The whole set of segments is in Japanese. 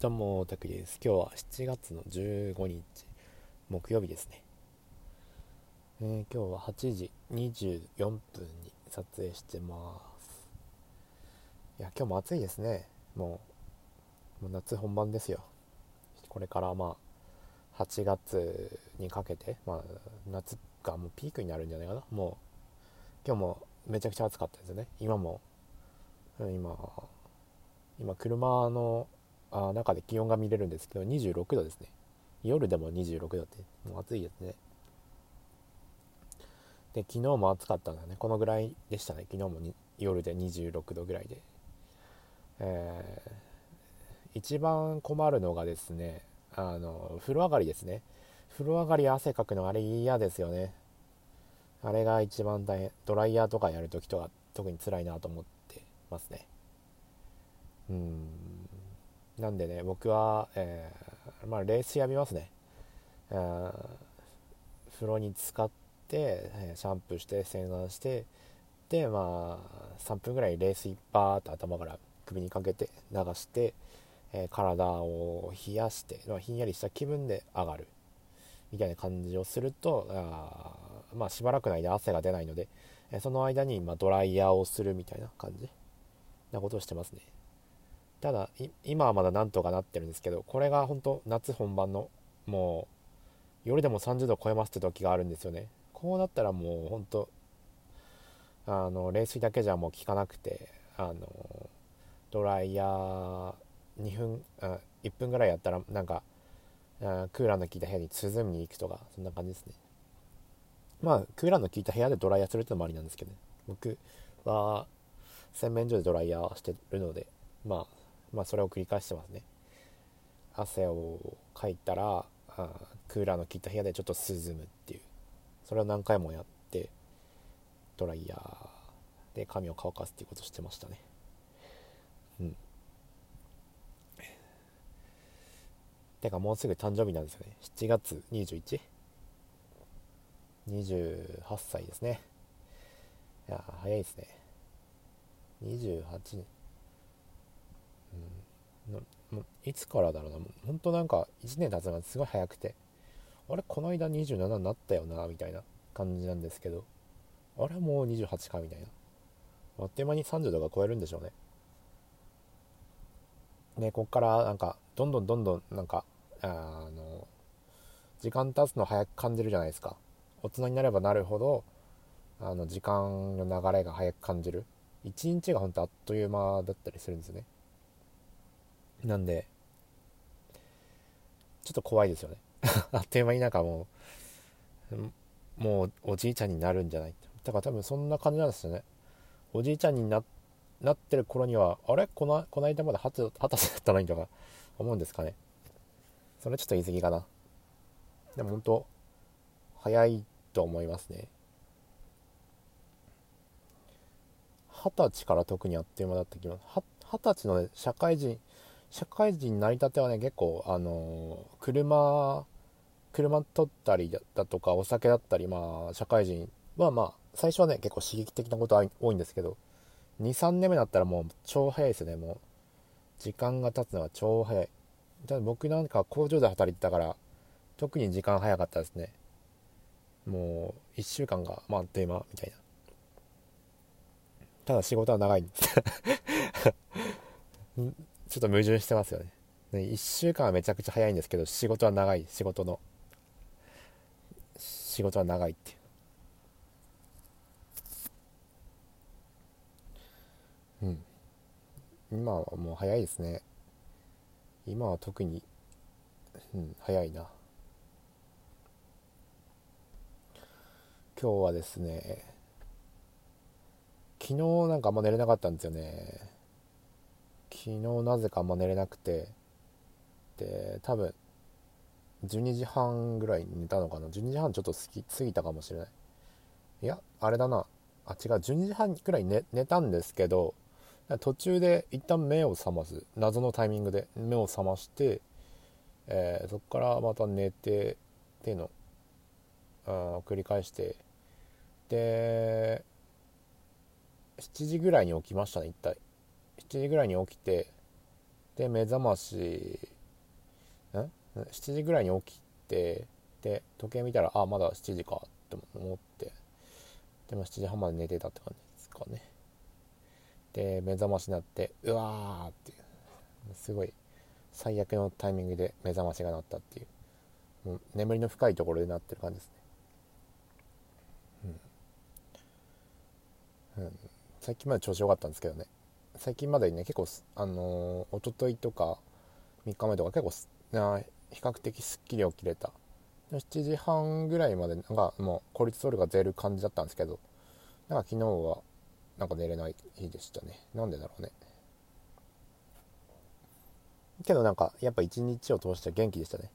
どうも、たくです。今日は7月の15日、木曜日ですね。えー、今日は8時24分に撮影してます。いや、今日も暑いですね。もう、もう夏本番ですよ。これからまあ、8月にかけて、まあ、夏がもうピークになるんじゃないかな。もう、今日もめちゃくちゃ暑かったですよね。今も、今、今、車のあ中で気温が見れるんですけど26度ですね。夜でも26度ってもう暑いですね。で昨日も暑かったんだねこのぐらいでしたね。昨日も夜で26度ぐらいで。えー、一番困るのがですねあの風呂上がりですね。風呂上がり汗かくのあれ嫌ですよね。あれが一番大変。ドライヤーとかやるときとか特に辛いなと思ってますね。うん。なんでね僕は、えー、まあ、レースやみますね、風呂に浸かって、シャンプーして洗顔してでまあ3分ぐらいレースいっぱーと頭から首にかけて流して、えー、体を冷やして、まあ、ひんやりした気分で上がる。みたいな感じをするとあまあしばらくの間汗が出ないので、えその間にまドライヤーをするみたいな感じなことをしてますね。ただ今はまだなんとかなってるんですけどこれが本当夏本番のもう夜でも30度超えますって時があるんですよね。こうなったらもう本当あの冷水だけじゃもう効かなくてあのドライヤー2分あ1分ぐらいやったらなんかクーラーの効いた部屋に涼みに行くとかそんな感じですね。まあクーラーの効いた部屋でドライヤーするってのもありなんですけどね。僕は洗面所でドライヤーしてるのでまあまあ、それを繰り返してますね。汗をかいたらあクーラーの効いた部屋でちょっと涼むっていう。それを何回もやってドライヤーで髪を乾かすっていうことをしてましたね。うん。てかもうすぐ誕生日なんですよね。7月 21? 28歳ですね。いや早いですね。28年うん、いつからだろうな。本当なんか1年経つのがすごい早くて。あれこの間27になったよなみたいな感じなんですけど。あれもう28かみたいな。あっという間に30度が超えるんでしょうね。ねこっからなんかどんどんどんどんなんかあの時間経つの早く感じるじゃないですか。大人になればなるほどあの時間の流れが早く感じる。一日が本当あっという間だったりするんですよね。なんで、ちょっと怖いですよね。あっという間になんかもう、もうおじいちゃんになるんじゃないだから多分そんな感じなんですよね。おじいちゃんにななってる頃には、あれ？このこの間まで二十歳だったのにとか思うんですかね。それちょっと言い過ぎかな。でも本当、早いと思いますね。二十歳から特にあっという間だった気が二十歳の、ね、社会人社会人になりたてはね結構あの車車取ったりだとかお酒だったりまあ社会人はまあ最初はね結構刺激的なことは多いんですけど23年目だったらもう超早いですね。もう時間が経つのは超早い。ただ僕なんか工場で働いてたから特に時間早かったですね。もう1週間がまああっという間みたいな。ただ仕事は長いんです。ちょっと矛盾してますよね。ね1週間はめちゃくちゃ早いんですけど仕事は長い。仕事の。仕事は長いっていう。うん。今はもう早いですね。今は特にうん早いな。今日はですね昨日なんかあんま寝れなかったんですよね。昨日なぜかあんま寝れなくて。で多分12時半ぐらい寝たのかな。12時半ちょっと過ぎたかもしれない。いやあれだな。あ違う。12時半ぐらい寝寝たんですけど途中で一旦目を覚ます。謎のタイミングで。目を覚まして、えー、そこからまた寝てっていうのを繰り返して。で7時ぐらいに起きましたね一体。7時ぐらいに起きてで目覚ましん？7時ぐらいに起きてで時計見たらあまだ7時かって思って。でも7時半まで寝てたって感じですかね。で目覚ましになってうわーってすごい最悪のタイミングで目覚ましが鳴ったっていう。もう眠りの深いところで鳴ってる感じですね。うん、うん、最近まで調子良かったんですけどね。最近までね結構あのー、一昨日とか3日前とか結構な比較的すっきり起きれた。7時半ぐらいまでなんかもうコルチゾールが出る感じだったんですけどなんか昨日はなんか寝れない日でしたね。なんでだろうね。けどなんかやっぱ一日を通して元気でしたね。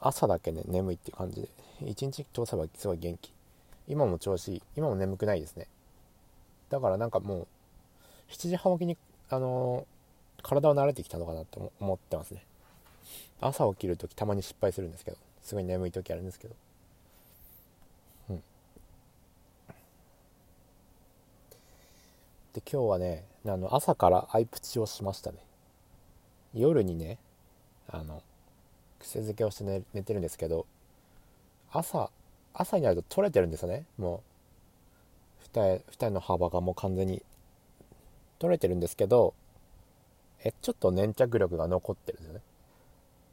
朝だけね眠いって感じで。一日通せばすごい元気。今も調子いい。今も眠くないですね。だからなんかもう7時半起きにあの、体は慣れてきたのかなと思ってますね。朝起きる時たまに失敗するんですけどすごい眠い時あるんですけど。うん。で今日はねあの朝からアイプチをしましたね。夜にねあの癖づけをして寝寝てるんですけど朝朝になると取れてるんですよね。もう二重二重の幅がもう完全に取れてるんですけどえちょっと粘着力が残ってるんですよね。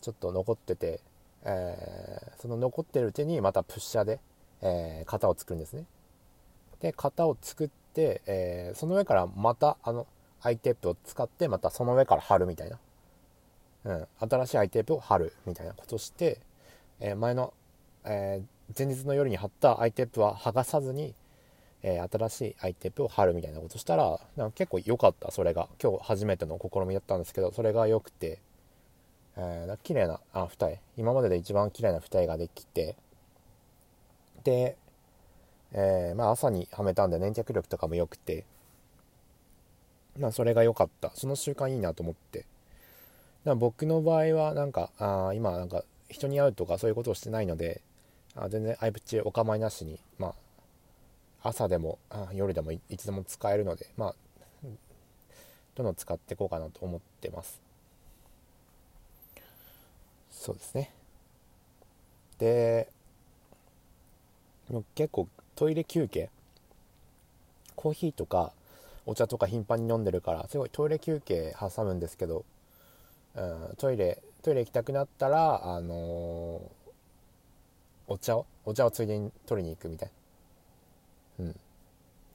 ちょっと残ってて、えー、その残ってるうちにまたプッシャーで、えー、型を作るんですね。で型を作って、えー、その上からまたあのアイテープを使ってまたその上から貼るみたいな、うん、新しいアイテープを貼るみたいな。ことして、え前の、え前日の夜に貼ったアイテープは剥がさずに、え新しいアイテープを貼るみたいなことしたらなんか結構良かったそれが。今日初めての試みだったんですけどそれが良くて。えー、綺麗なあ二重。今までで一番綺麗な二重ができて。で、えー、まあ、朝にはめたんで粘着力とかも良くて。まあそれが良かった。その習慣いいなと思って。僕の場合はなんかあ今なんか人に会うとかそういうことをしてないのであ全然アイプチお構いなしにまあ朝でも夜でもいつでも使えるのでまあどんどん使っていこうかなと思ってます。そうですね。で結構トイレ休憩コーヒーとかお茶とか頻繁に飲んでるからすごいトイレ休憩挟むんですけど、うん、トイレトイレ行きたくなったらあのー、お茶をお茶をついでに取りに行くみたいな。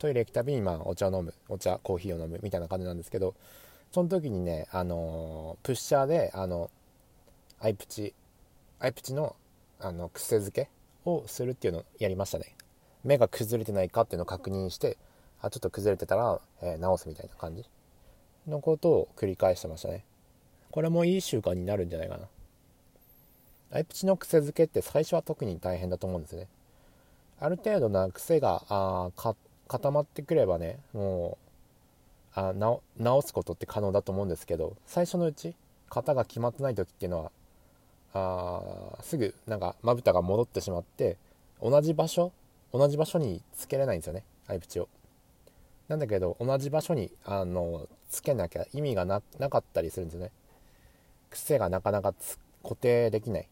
トイレ行くたびにまあお茶を飲むお茶コーヒーを飲むみたいな感じなんですけどその時にねあのー、プッシャーであのアイプチアイプチのあの癖づけをするっていうのをやりましたね。目が崩れてないかっていうのを確認してあちょっと崩れてたら、えー、直すみたいな感じ。のことを繰り返してましたね。これもいい習慣になるんじゃないかな。アイプチの癖づけって最初は特に大変だと思うんですよね。ある程度な癖があ固まってくればねもうあ直すことって可能だと思うんですけど最初のうち型が決まってない時っていうのはあすぐなんかまぶたが戻ってしまって同じ場所同じ場所につけれないんですよねアイプチを。なんだけど同じ場所にあのつけなきゃ意味がなかったりするんですよね。癖がなかなか固定できない。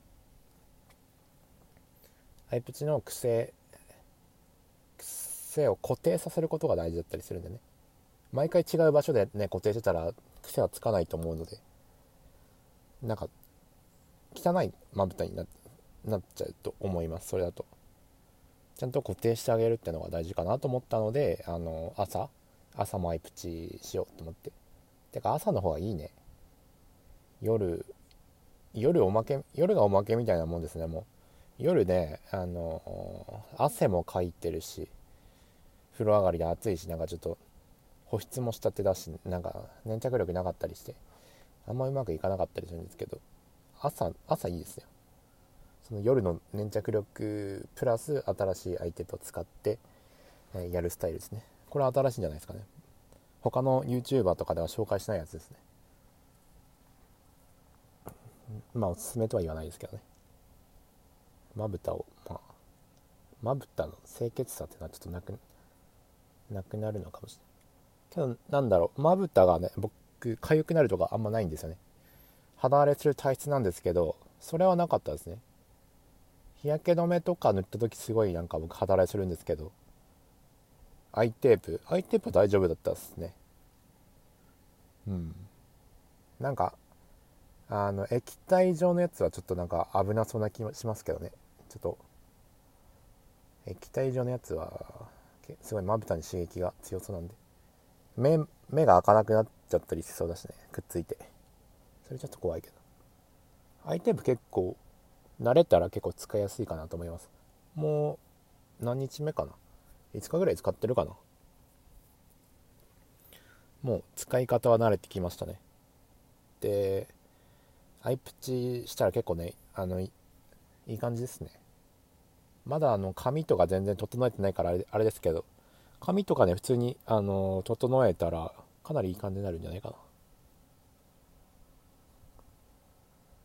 アイプチの癖癖を固定させることが大事だったりするんでね。毎回違う場所でね固定してたら癖はつかないと思うので。なんか汚いまぶたになっちゃうと思いますそれだと。ちゃんと固定してあげるってのが大事かなと思ったのであの朝朝もアイプチしようと思って。てか朝の方がいいね。夜夜おまけ夜がおまけみたいなもんですねもう。夜ねあの汗もかいてるし風呂上がりで暑いしなんかちょっと保湿もしたてだしなんか粘着力なかったりしてあんまうまくいかなかったりするんですけど朝朝いいですよ。その夜の粘着力プラス新しいアイテムを使って、えやるスタイルですね。これは新しいんじゃないですかね。他の YouTuber とかでは紹介しないやつですね。まあおすすめとは言わないですけどね。まぶたをまあまぶたの清潔さっていうのはちょっとなくなくなるのかもしれない。けどなんだろう。まぶたがね僕痒くなるとかあんまないんですよね。肌荒れする体質なんですけどそれはなかったですね。日焼け止めとか塗った時すごいなんか僕肌荒れするんですけどアイテープアイテープは大丈夫だったですね。うん。なんかあの液体状のやつはちょっとなんか危なそうな気もしますけどね。ちょっと液体状のやつはすごいまぶたに刺激が強そうなんで。目目が開かなくなっちゃったりしそうだしねくっついて。それちょっと怖いけど。アイテープ結構慣れたら結構使いやすいかなと思います。もう何日目かな？5日ぐらい使ってるかな？もう使い方は慣れてきましたね。でアイプチしたら結構ねあのいい感じですね。まだあの髪とか全然整えてないからあれあれですけど髪とかね普通にあの整えたらかなりいい感じになるんじゃないかな。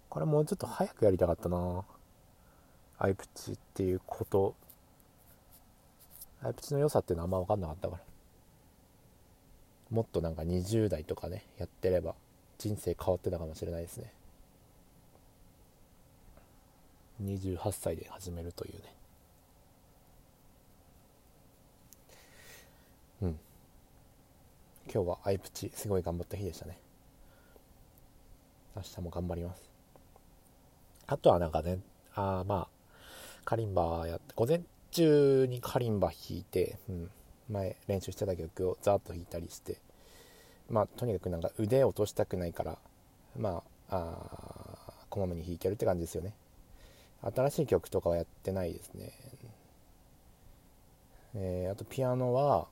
これもうちょっと早くやりたかったな。アイプチっていうこと。アイプチの良さっていうのはあんま分かんなかったから。もっとなんか20代とかねやってれば人生変わってたかもしれないですね。28歳で始めるというねうん今日はアイプチすごい頑張った日でしたね。明日も頑張ります。あとはなんかねあまあカリンバやって午前中にカリンバ弾いて、うん、前練習してた曲をザーッと弾いたりしてまあとにかくなんか腕を落としたくないからまああこまめに弾いてるって感じですよね。新しい曲とかはやってないですね。えー、あとピアノは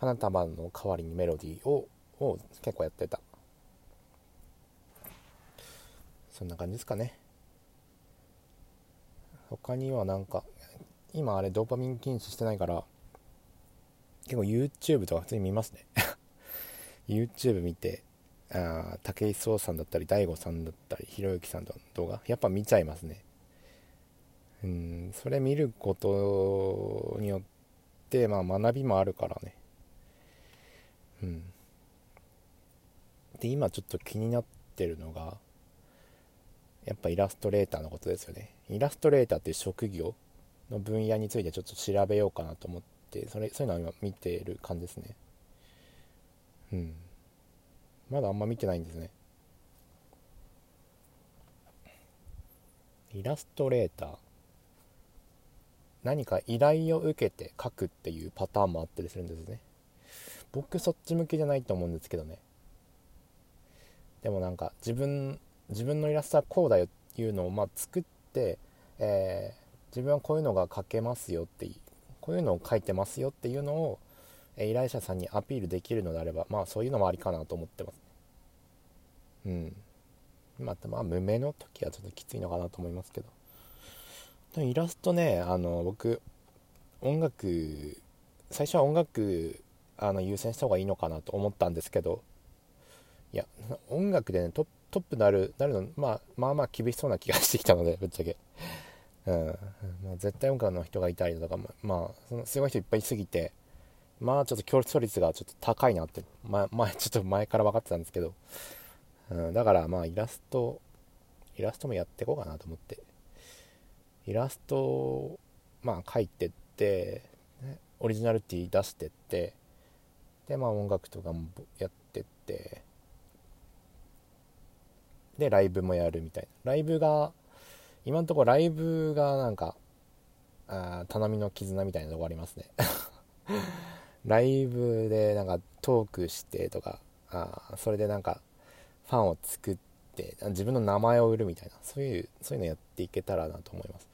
花束の代わりにメロディーをを結構やってた。そんな感じですかね。他にはなんか今あれドーパミン禁止してないから結構 YouTube とか普通に見ますね。YouTube 見てあ武井壮さんだったり DAIGO さんだったりひろゆきさんの動画やっぱ見ちゃいますね。うんそれ見ることによってまあ学びもあるからね。うん。で今ちょっと気になってるのがやっぱイラストレーターのことですよね。イラストレーターっていう職業の分野についてちょっと調べようかなと思ってそれそういうのは今見てる感じですね。うん。まだあんま見てないんですね。イラストレーター。何か依頼を受けて描くっていうパターンもあったりするんですね。僕そっち向きじゃないと思うんですけどね。でもなんか自分自分のイラストはこうだよっていうのをまあ作って、えー、自分はこういうのが描けますよってこういうのを書いてますよっていうのを、え依頼者さんにアピールできるのであればまあそういうのもありかなと思ってますうん。またまあ無名の時はちょっときついのかなと思いますけど。でもイラストねあの僕音楽最初は音楽あの優先した方がいいのかなと思ったんですけどいや音楽でねトットップなるなるの、まあ、まあまあ厳しそうな気がしてきたのでぶっちゃけ、うん、まあ、絶対音楽の人がいたりとかもまあそのすごい人いっぱいいすぎてまあちょっと競争率がちょっと高いなって、ま、前ちょっと前から分かってたんですけど、うん、だからまあイラストイラストもやっていこうかなと思って。イラストをまあ書いてって、オリジナルティー出してってでまあ音楽とかもやってって。でライブもやるみたいな。ライブが今のとこライブがなんかあ頼みの絆みたいなとこありますね。ライブでなんかトークしてとかあそれでなんかファンを作って自分の名前を売るみたいな。そういうそういうのやっていけたらなと思います、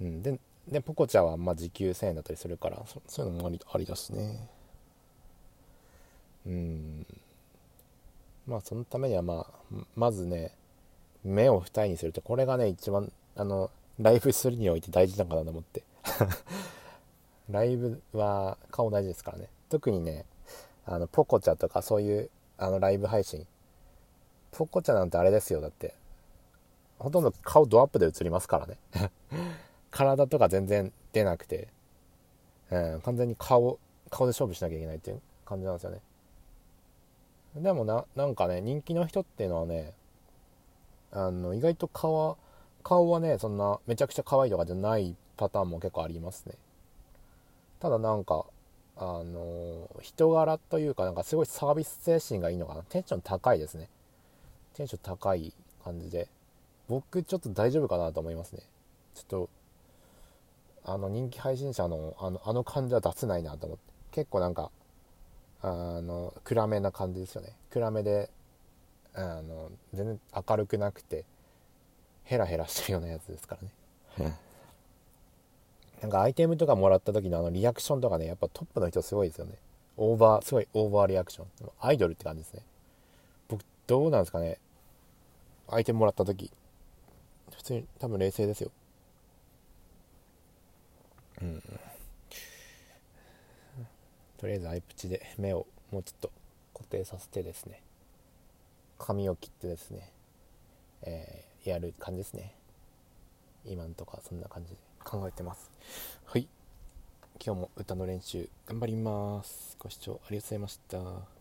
うん、ででポコちゃんはま時給1000円だったりするからそういうのもありありだしね。うん。まあそのためにはまあまずね目を二重にするとこれがね一番あのライブするにおいて大事なのかなと思って。ライブは顔大事ですからね。特にねあのポコチャとかそういうあのライブ配信。ポコチャなんてあれですよだって。ほとんど顔ドアップで映りますからね。体とか全然出なくて、うん、完全に顔顔で勝負しなきゃいけないっていう感じなんですよね。でもななんかね人気の人っていうのはねあの意外と顔顔はねそんなめちゃくちゃ可愛いとかじゃないパターンも結構ありますね。ただなんかあの人柄というかなんかすごいサービス精神がいいのかな。テンション高いですね。テンション高い感じで。僕ちょっと大丈夫かなと思いますね。ちょっとあの人気配信者のあのあの感じは出せないなと思って。結構なんかあの暗めな感じですよね。暗めであの全然明るくなくてヘラヘラしてるようなやつですからね。なんかアイテムとかもらった時のあのリアクションとかねやっぱトップの人すごいですよね。オーバーすごいオーバーリアクション。アイドルって感じですね。僕どうなんですかね。アイテムもらった時普通に多分冷静ですよ。うんとりあえずアイプチで目をもうちょっと固定させてですね。髪を切ってですね、えー、やる感じですね。今んとこそんな感じで考えてます。はい。今日も歌の練習頑張ります。ご視聴ありがとうございました。